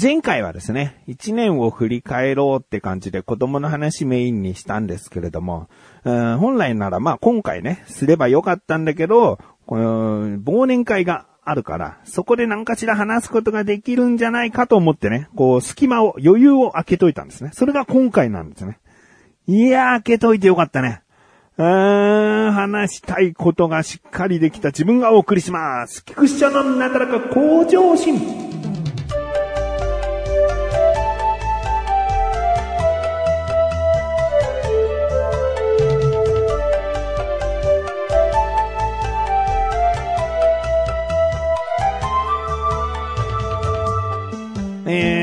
前回はですね、一年を振り返ろうって感じで子供の話メインにしたんですけれども、うん本来ならまあ今回ね、すればよかったんだけど、この忘年会があるから、そこで何かしら話すことができるんじゃないかと思ってね、こう隙間を、余裕を開けといたんですね。それが今回なんですね。いやー、開けといてよかったね。うーん、話したいことがしっかりできた自分がお送りします。菊池社のなだらか向上心。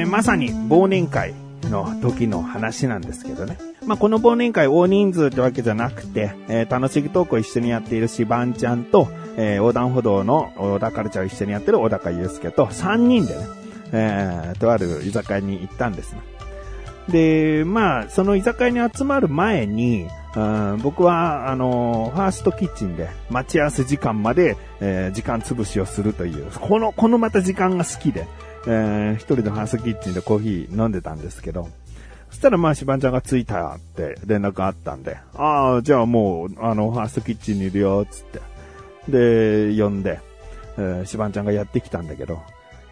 まさに忘年会の時の話なんですけどね。まあ、この忘年会大人数ってわけじゃなくて、えー、楽しいトークを一緒にやっているシバンちゃんと、えー、横断歩道の小田カルチャーを一緒にやってる小高祐介と3人でね、えー、とある居酒屋に行ったんですね。で、まあ、その居酒屋に集まる前に、うん僕は、あの、ファーストキッチンで待ち合わせ時間まで、えー時間潰しをするという、この、このまた時間が好きで、えー一人でファースキッチンでコーヒー飲んでたんですけど、そしたらまあ、しばんちゃんが着いたって連絡があったんで、ああ、じゃあもう、あの、ファーストキッチンにいるよ、つって。で、呼んで、えー、しばんちゃんがやってきたんだけど、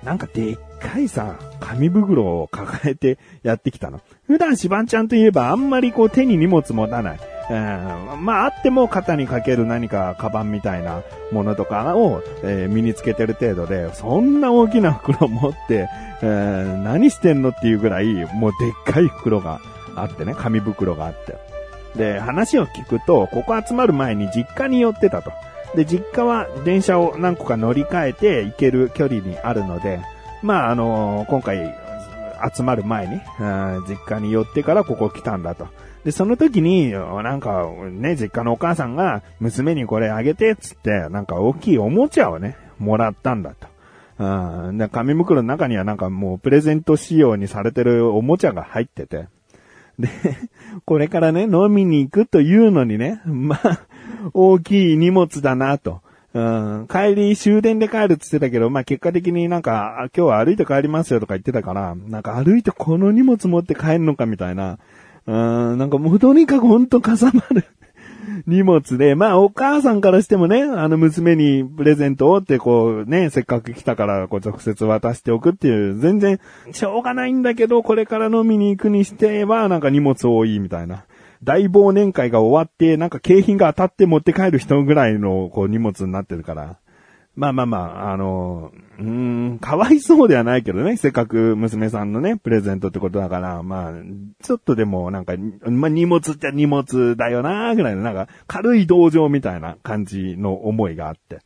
なんかでっかいさ、紙袋を抱えてやってきたの。普段しばんちゃんといえばあんまりこう手に荷物持たない。うんまああっても肩にかける何かカバンみたいなものとかを、えー身につけてる程度で、そんな大きな袋持って、えー何してんのっていうぐらい、もうでっかい袋があってね、紙袋があって。で、話を聞くと、ここ集まる前に実家に寄ってたと。で、実家は電車を何個か乗り換えて行ける距離にあるので、まあ、あの今回集まる前に、実家に寄ってからここ来たんだと。で、その時に、なんかね、実家のお母さんが娘にこれあげてつって、なんか大きいおもちゃをね、もらったんだと。うん、で紙袋の中にはなんかもうプレゼント仕様にされてるおもちゃが入ってて。で、これからね、飲みに行くというのにね、まあ、大きい荷物だなと。うん、帰り終電で帰るって言ってたけど、まあ結果的になんか、今日は歩いて帰りますよとか言ってたから、なんか歩いてこの荷物持って帰るのかみたいな。うん、なんかもうとにかくほんとかさまる荷物で、まあお母さんからしてもね、あの娘にプレゼントをってこうね、せっかく来たからこう直接渡しておくっていう、全然しょうがないんだけど、これから飲みに行くにしてはなんか荷物多いみたいな。大忘年会が終わって、なんか景品が当たって持って帰る人ぐらいのこう荷物になってるから。まあまあまあ、あの、うーん、かわいそうではないけどね、せっかく娘さんのね、プレゼントってことだから、まあ、ちょっとでもなんか、まあ荷物っちゃ荷物だよなぐらいの、なんか、軽い同情みたいな感じの思いがあって、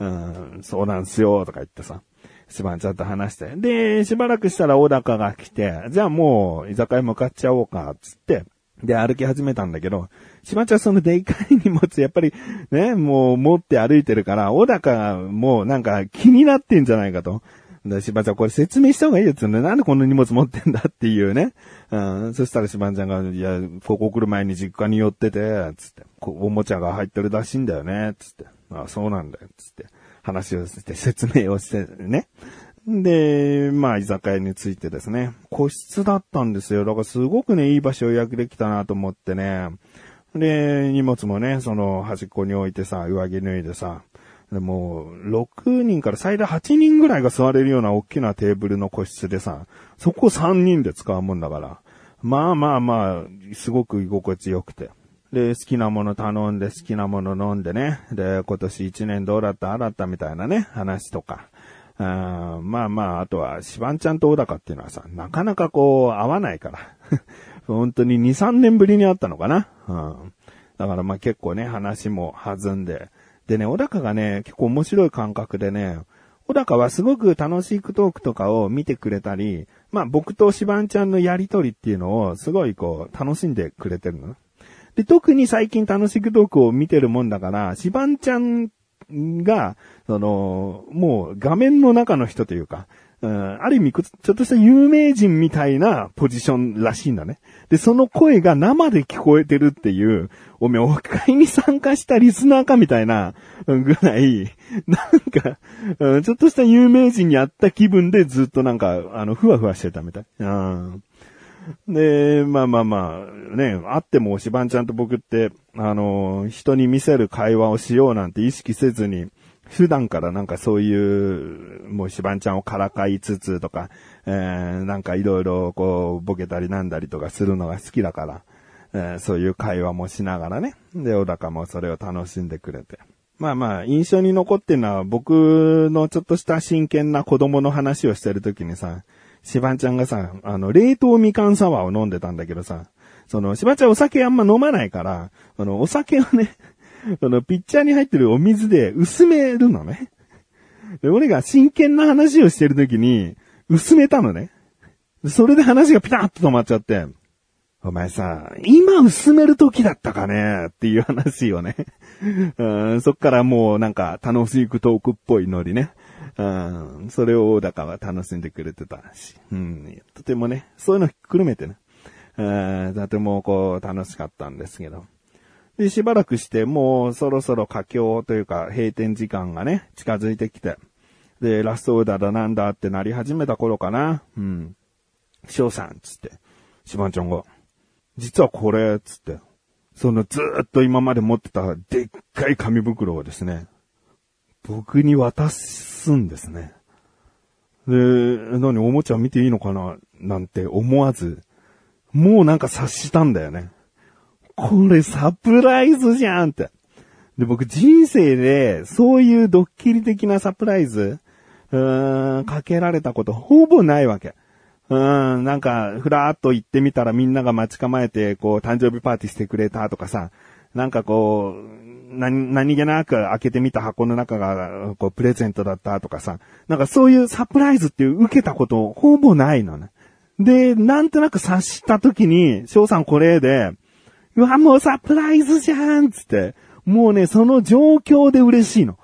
うん、そうなんすよ、とか言ってさ。しばんちゃんと話して。で、しばらくしたら小高が来て、じゃあもう居酒屋向かっちゃおうか、つって、で、歩き始めたんだけど、しばちゃんそのでかい荷物、やっぱりね、もう持って歩いてるから、小高もうなんか気になってんじゃないかと。で、しばちゃんこれ説明した方がいいやつね。なんでこの荷物持ってんだっていうね。うん、そしたらしばちゃんが、いや、ここ来る前に実家に寄ってて、つって、おもちゃが入ってるらしいんだよね、つって。あそうなんだよ、つって。話をして、説明をしてね。で、まあ、居酒屋についてですね。個室だったんですよ。だからすごくね、いい場所を予約できたなと思ってね。で、荷物もね、その端っこに置いてさ、上着脱いでさ、でもう、6人から最大8人ぐらいが座れるような大きなテーブルの個室でさ、そこ3人で使うもんだから。まあまあまあ、すごく居心地よくて。で、好きなもの頼んで、好きなもの飲んでね。で、今年1年どうだった、あだったみたいなね、話とか。あまあまあ、あとは、シバンちゃんと小高っていうのはさ、なかなかこう、合わないから。本当に2、3年ぶりに会ったのかな。うん。だからまあ結構ね、話も弾んで。でね、小高がね、結構面白い感覚でね、小高はすごく楽しいトークとかを見てくれたり、まあ僕とシバンちゃんのやりとりっていうのをすごいこう、楽しんでくれてるの。で、特に最近楽しくトークを見てるもんだから、シバンちゃんが、その、もう画面の中の人というか、うん、ある意味、ちょっとした有名人みたいなポジションらしいんだね。で、その声が生で聞こえてるっていう、おめえ、オフ会に参加したリスナーかみたいな、ぐらい、なんか、うん、ちょっとした有名人に会った気分でずっとなんか、あの、ふわふわしてたみたい。うん。で、まあまあまあ、ね、会ってもしばんちゃんと僕って、あの、人に見せる会話をしようなんて意識せずに、普段からなんかそういう、もうしばんちゃんをからかいつつとか、えー、なんかいろいろこう、ボケたりなんだりとかするのが好きだから、えー、そういう会話もしながらね。で、小高もそれを楽しんでくれて。まあまあ、印象に残ってるのは僕のちょっとした真剣な子供の話をしてるときにさ、しばんちゃんがさ、あの、冷凍みかんサワーを飲んでたんだけどさ、その、しばんちゃんお酒あんま飲まないから、あの、お酒をね、その、ピッチャーに入ってるお水で薄めるのね。で、俺が真剣な話をしてるときに、薄めたのね。それで話がピタッと止まっちゃって、お前さ、今薄める時だったかね？っていう話をね。うん、そっからもうなんか楽しくトークっぽいノリね。うん、それを小高は楽しんでくれてたし。うん、とてもね、そういうのひっくるめてね。うん、とてもこう楽しかったんですけど。で、しばらくして、もうそろそろ佳境というか閉店時間がね、近づいてきて。で、ラストオーダーだなんだってなり始めた頃かな。うん。翔さん、つって。しばんちゃんが、実はこれ、つって。そのずっと今まで持ってたでっかい紙袋をですね、僕に渡すんですね。で、何、おもちゃ見ていいのかななんて思わず、もうなんか察したんだよね。これサプライズじゃんって。で、僕人生でそういうドッキリ的なサプライズ、うーん、かけられたことほぼないわけ。うーん、なんか、ふらーっと行ってみたらみんなが待ち構えて、こう、誕生日パーティーしてくれたとかさ、なんかこう、何、何気なく開けてみた箱の中が、こう、プレゼントだったとかさ、なんかそういうサプライズっていう受けたことほぼないのね。で、なんとなく察した時に、翔さんこれで、うわ、もうサプライズじゃんつって、もうね、その状況で嬉しいの。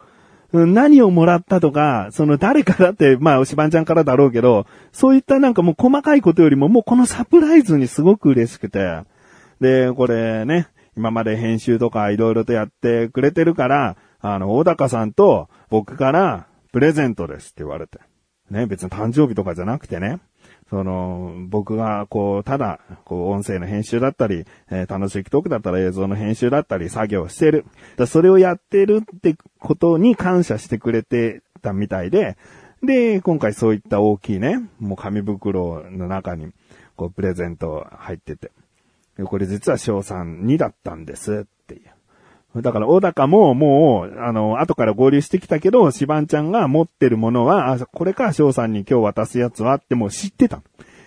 何をもらったとか、その誰からって、まあ、おしばんちゃんからだろうけど、そういったなんかもう細かいことよりも、もうこのサプライズにすごく嬉しくて。で、これね、今まで編集とかいろいろとやってくれてるから、あの、小高さんと僕からプレゼントですって言われて。ね、別に誕生日とかじゃなくてね。その、僕が、こう、ただ、こう、音声の編集だったり、えー楽しいトークだったら映像の編集だったり、作業してる。だそれをやってるってことに感謝してくれてたみたいで、で、今回そういった大きいね、もう紙袋の中に、こう、プレゼント入ってて。これ実は翔さんにだったんです。だから、小高ももう、あの、後から合流してきたけど、シバンちゃんが持ってるものは、あ、これか、翔さんに今日渡すやつはってもう知ってた。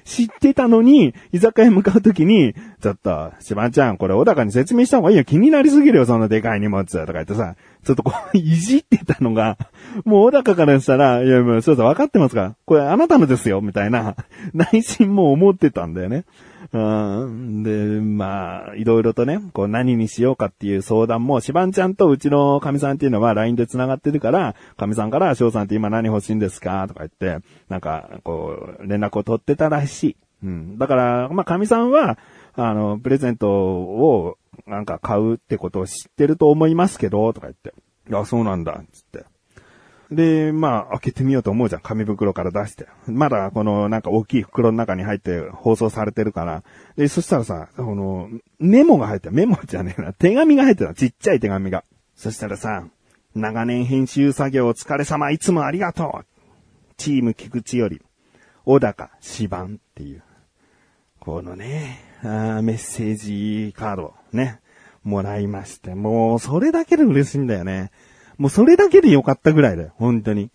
知ってたのに、居酒屋向かうときに、ちょっと、シバンちゃん、これ小高に説明した方がいいよ。気になりすぎるよ、そんなでかい荷物。とか言ってさ、ちょっとこう、いじってたのが、もう小高からしたら、いや、もう、そうそう、分かってますか？これあなたのですよ、みたいな、内心も思ってたんだよね。うん。で、まあ、いろいろとね、こう何にしようかっていう相談も、しばんちゃんとうちの神さんっていうのは LINE で繋がってるから、神さんから、翔さんって今何欲しいんですか？とか言って、なんか、こう、連絡を取ってたらしい。うん。だから、まあ、神さんは、あの、プレゼントを、なんか買うってことを知ってると思いますけど、とか言って。あ、そうなんだ、つって。で、まあ、開けてみようと思うじゃん。紙袋から出して。まだ、この、なんか大きい袋の中に入って放送されてるから。で、そしたらさ、この、メモが入ってメモじゃねえな。手紙が入ってた。ちっちゃい手紙が。そしたらさ、長年編集作業お疲れ様、いつもありがとう。チーム菊池より、小高、芝っていう。このね、あメッセージカード、ね、もらいまして。もう、それだけで嬉しいんだよね。もうそれだけでよかったぐらいだよ、本当に。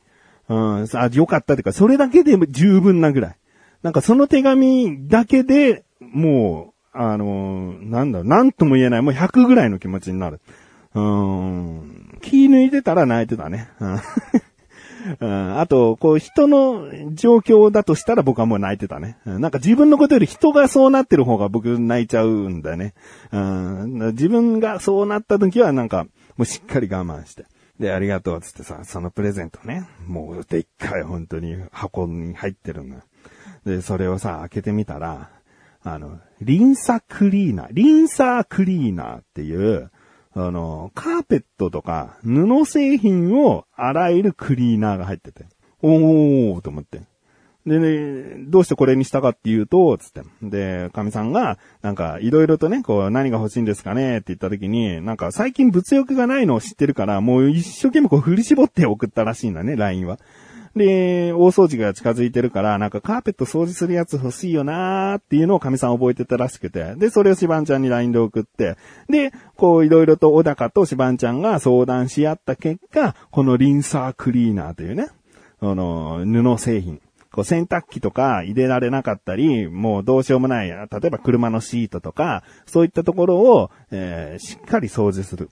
うん、あ、よかったっていうか、それだけで十分なぐらい。なんかその手紙だけで、もう、あのーなんだろう、なんとも言えない、もう100ぐらいの気持ちになる。うーん、気抜いてたら泣いてたね。うんあと、こう、人の状況だとしたら僕はもう泣いてたね。なんか自分のことより人がそうなってる方が僕泣いちゃうんだよね。うん自分がそうなった時はなんか、もうしっかり我慢して。で、ありがとう、つってさ、そのプレゼントね、もうでっかい本当に箱に入ってるのよ。で、それをさ、開けてみたら、あの、リンサクリーナー、リンサークリーナーっていう、あの、カーペットとか布製品を洗えるクリーナーが入ってて、おーと思って。でね、どうしてこれにしたかっていうと、つって。で、神さんが、なんか、いろいろとね、こう、何が欲しいんですかねって言った時に、なんか、最近物欲がないのを知ってるから、もう一生懸命こう、振り絞って送ったらしいんだね、LINE は。で、大掃除が近づいてるから、なんかカーペット掃除するやつ欲しいよなーっていうのを神さん覚えてたらしくて、で、それをシバンちゃんに LINE で送って、で、こういろいろと小高とシバンちゃんが相談し合った結果、このリンサークリーナーというね、あの、布製品。こう洗濯機とか入れられなかったり、もうどうしようもない、例えば車のシートとか、そういったところを、えー、しっかり掃除する。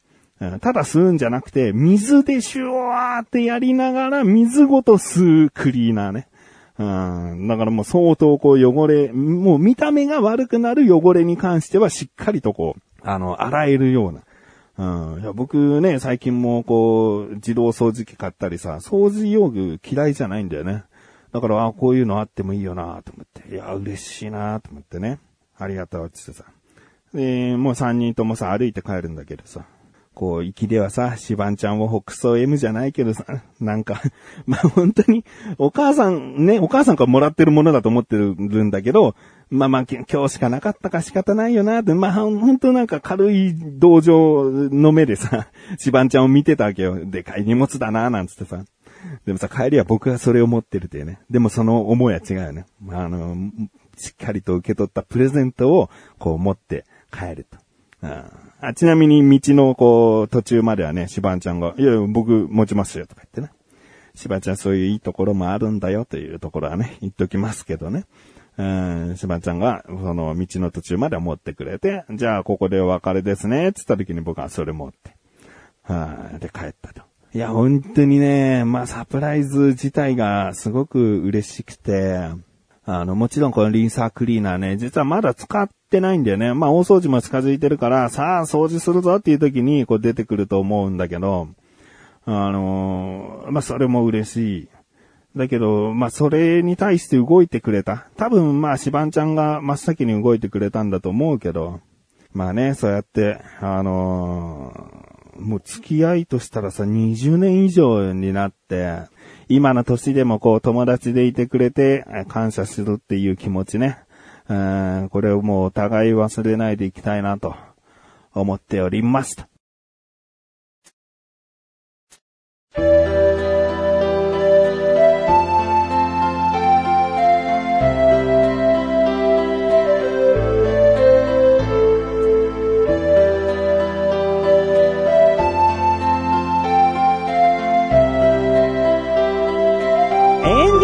ただ吸うんじゃなくて、水でシュワーってやりながら、水ごと吸うクリーナーね。うん、だからもう相当こう汚れ、もう見た目が悪くなる汚れに関してはしっかりとこう、あの、洗えるような。うん、いや僕ね、最近もこう、自動掃除機買ったりさ、掃除用具嫌いじゃないんだよね。だから、あこういうのあってもいいよなと思って。いや、嬉しいなと思ってね。ありがとうってってさ。で、もう3人ともさ、歩いて帰るんだけどさ。こう、行きではさ、シバンちゃんを北総 M じゃないけどさ、なんか、まあ、本当に、お母さん、ね、お母さんからもらってるものだと思ってるんだけど、まあまあ、今日しかなかったか仕方ないよなって、まあ、本当なんか軽い同情の目でさ、シバンちゃんを見てたわけよ。でかい荷物だな、なんつってさ。でもさ、帰りは僕はそれを持ってるってね。でもその思いは違うよね。あの、しっかりと受け取ったプレゼントを、こう持って帰ると。あちなみに道のこう、途中まではね、シバンちゃんが、いやいや、僕持ちますよとか言ってね。シバンちゃんそういういいところもあるんだよというところはね、言っときますけどね。うん、シバちゃんが、その道の途中までは持ってくれて、じゃあここでお別れですね、つった時に僕はそれ持って、はあ、で帰ったと。いや、本当にね、まあサプライズ自体がすごく嬉しくて、あの、もちろんこのリンサークリーナーね、実はまだ使ってないんだよね。まあ大掃除も近づいてるから、さあ掃除するぞっていう時にこう出てくると思うんだけど、あのー、まあそれも嬉しい。だけど、まあそれに対して動いてくれた。多分まあシバンちゃんが真っ先に動いてくれたんだと思うけど、まあね、そうやって、あのー、もう付き合いとしたらさ、20年以上になって、今の年でもこう友達でいてくれて感謝するっていう気持ちね。これをもうお互い忘れないでいきたいなと思っております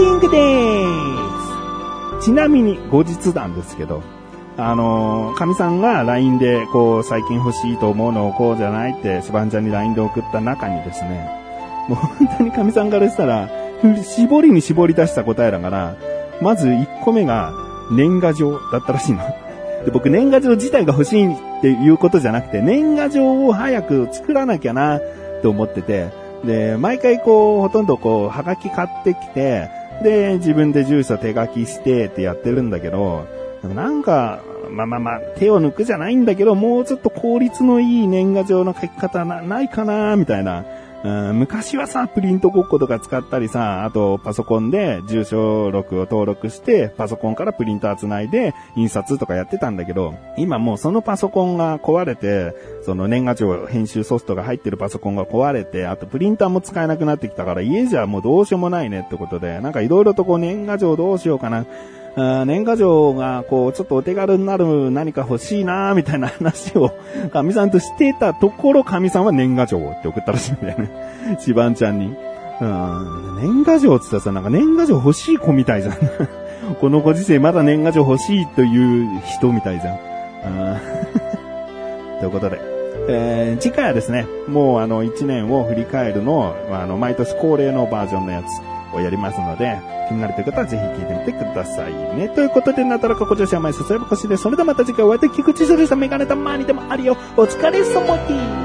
した。ちなみに後日談ですけど、あの神さんが LINE で、こう、最近欲しいと思うのをこうじゃないって、スバンちゃんに LINE で送った中にですね、もう本当に神さんからしたら、絞りに絞り出した答えだから、まず1個目が年賀状だったらしいの。で僕年賀状自体が欲しいっていうことじゃなくて、年賀状を早く作らなきゃなって思ってて、で、毎回こう、ほとんどこう、はがき買ってきて、で、自分で住所手書きしてってやってるんだけど、なんか、まあまあまあ、手を抜くじゃないんだけど、もうちょっと効率のいい年賀状の書き方なないかなみたいな。昔はさ、プリントごっことか使ったりさ、あとパソコンで住所録を登録して、パソコンからプリンター繋いで印刷とかやってたんだけど、今もうそのパソコンが壊れて、その年賀状編集ソフトが入ってるパソコンが壊れて、あとプリンターも使えなくなってきたから、家じゃもうどうしようもないねってことで、なんか色々とこう年賀状どうしようかな。年賀状が、こう、ちょっとお手軽になる何か欲しいなみたいな話を、神さんとしてたところ、神さんは年賀状って送ったらしいんだよね。シバンちゃんに。うん、年賀状って言ったらさ、なんか年賀状欲しい子みたいじゃん。このご時世まだ年賀状欲しいという人みたいじゃん。ということで、えー、次回はですね、もうあの1年を振り返るのを、あの、毎年恒例のバージョンのやつ。をやりますので、気になるという方はぜひ聞いてみてくださいね。ということで、なたらかこ女子は毎日そればこしで、それではまた次回お会いできくちするしたメガネたまにでもあるよ。お疲れ様です。